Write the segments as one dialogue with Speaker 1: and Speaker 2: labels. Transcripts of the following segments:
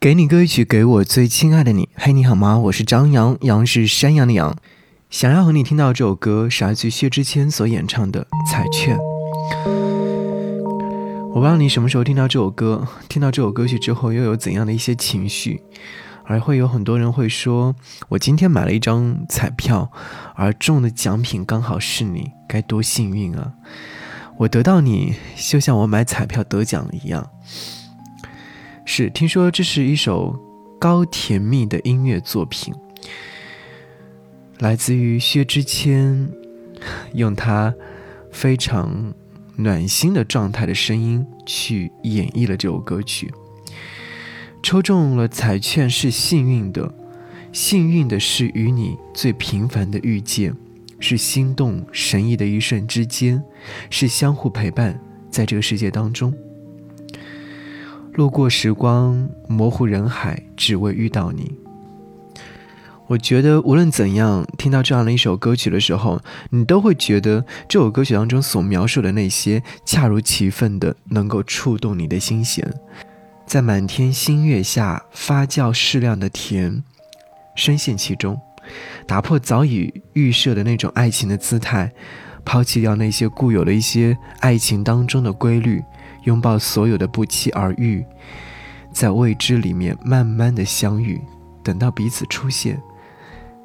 Speaker 1: 给你歌曲，给我最亲爱的你。嘿，你好吗？我是张扬，杨是山羊的羊。想要和你听到这首歌，是来自薛之谦所演唱的《彩券》。我不知道你什么时候听到这首歌，听到这首歌曲之后又有怎样的一些情绪，而会有很多人会说：“我今天买了一张彩票，而中的奖品刚好是你，该多幸运啊！我得到你，就像我买彩票得奖一样。”是，听说这是一首高甜蜜的音乐作品，来自于薛之谦，用他非常暖心的状态的声音去演绎了这首歌曲。抽中了彩券是幸运的，幸运的是与你最平凡的遇见，是心动神意的一瞬之间，是相互陪伴在这个世界当中。路过时光，模糊人海，只为遇到你。我觉得无论怎样，听到这样的一首歌曲的时候，你都会觉得这首歌曲当中所描述的那些，恰如其分的能够触动你的心弦。在满天星月下发酵适量的甜，深陷其中，打破早已预设的那种爱情的姿态，抛弃掉那些固有的一些爱情当中的规律。拥抱所有的不期而遇，在未知里面慢慢的相遇，等到彼此出现，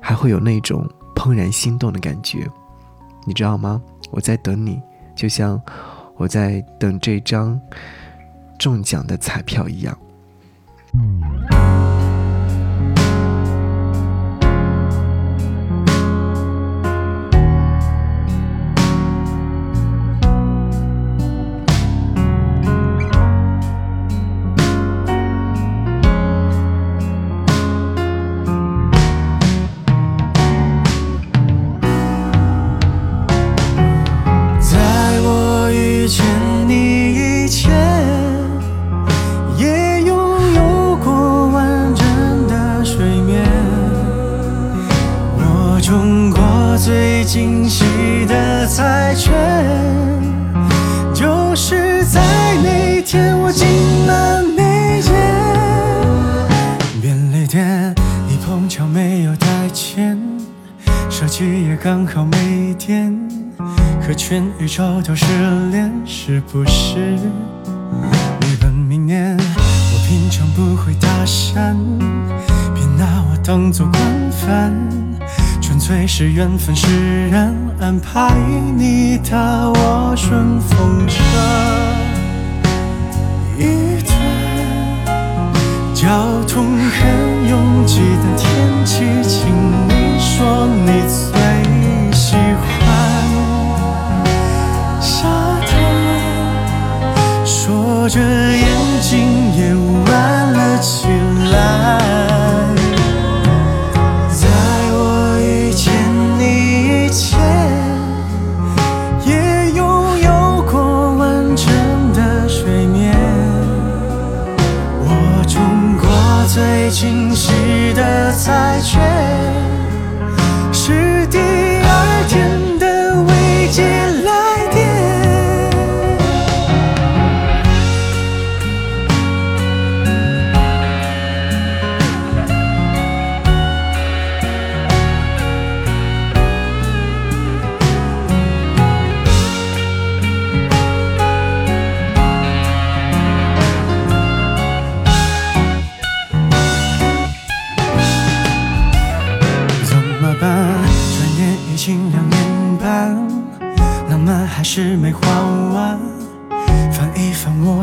Speaker 1: 还会有那种怦然心动的感觉，你知道吗？我在等你，就像我在等这张中奖的彩票一样。
Speaker 2: 嗯的彩券，就是在那天我进了那间便利店，你碰巧没有带钱，手机也刚好没电，可全宇宙都失联，是不是？你本命年，我平常不会搭讪，别拿我当做惯犯。纯粹是缘分使然，安排你搭我顺风车一段。交通很拥挤的天气，请你说你最喜欢沙滩，说着清晰。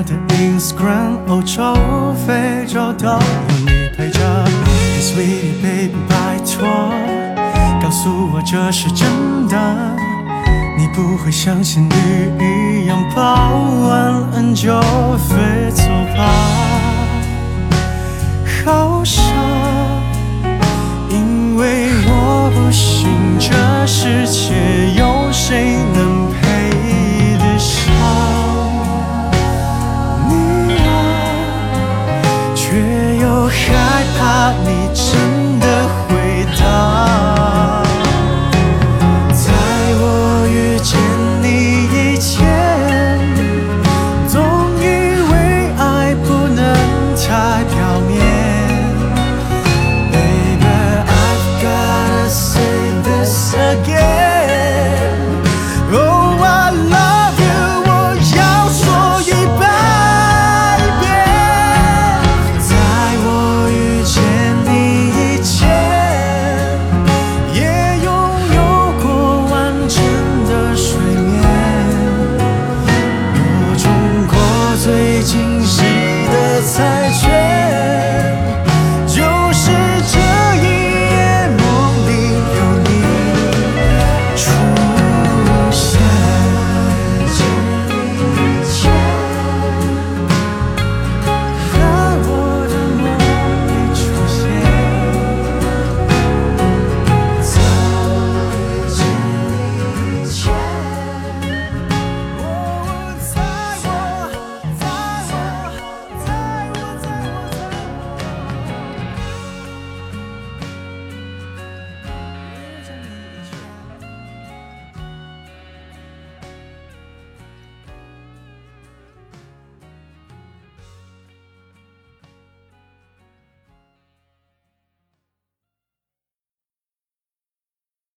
Speaker 2: 的 Instagram，欧洲、非洲都有你陪着。Sweetie baby，拜托，告诉我这是真的，你不会像仙女一样抱完恩就飞走吧？好傻，因为我不信这世界